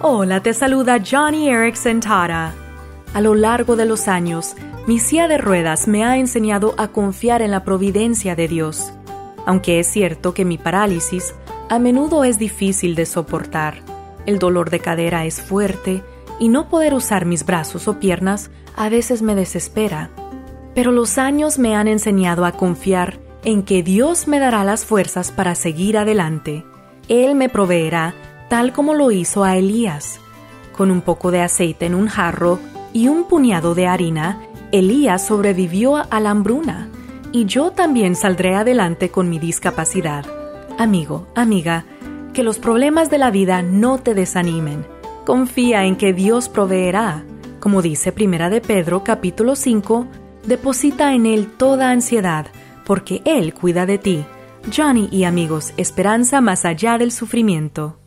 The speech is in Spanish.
Hola, te saluda Johnny Erickson Tara. A lo largo de los años, mi silla de ruedas me ha enseñado a confiar en la providencia de Dios, aunque es cierto que mi parálisis a menudo es difícil de soportar. El dolor de cadera es fuerte y no poder usar mis brazos o piernas a veces me desespera. Pero los años me han enseñado a confiar en que Dios me dará las fuerzas para seguir adelante. Él me proveerá tal como lo hizo a Elías. Con un poco de aceite en un jarro y un puñado de harina, Elías sobrevivió a la hambruna, y yo también saldré adelante con mi discapacidad. Amigo, amiga, que los problemas de la vida no te desanimen. Confía en que Dios proveerá. Como dice Primera de Pedro capítulo 5, deposita en Él toda ansiedad, porque Él cuida de ti. Johnny y amigos, esperanza más allá del sufrimiento.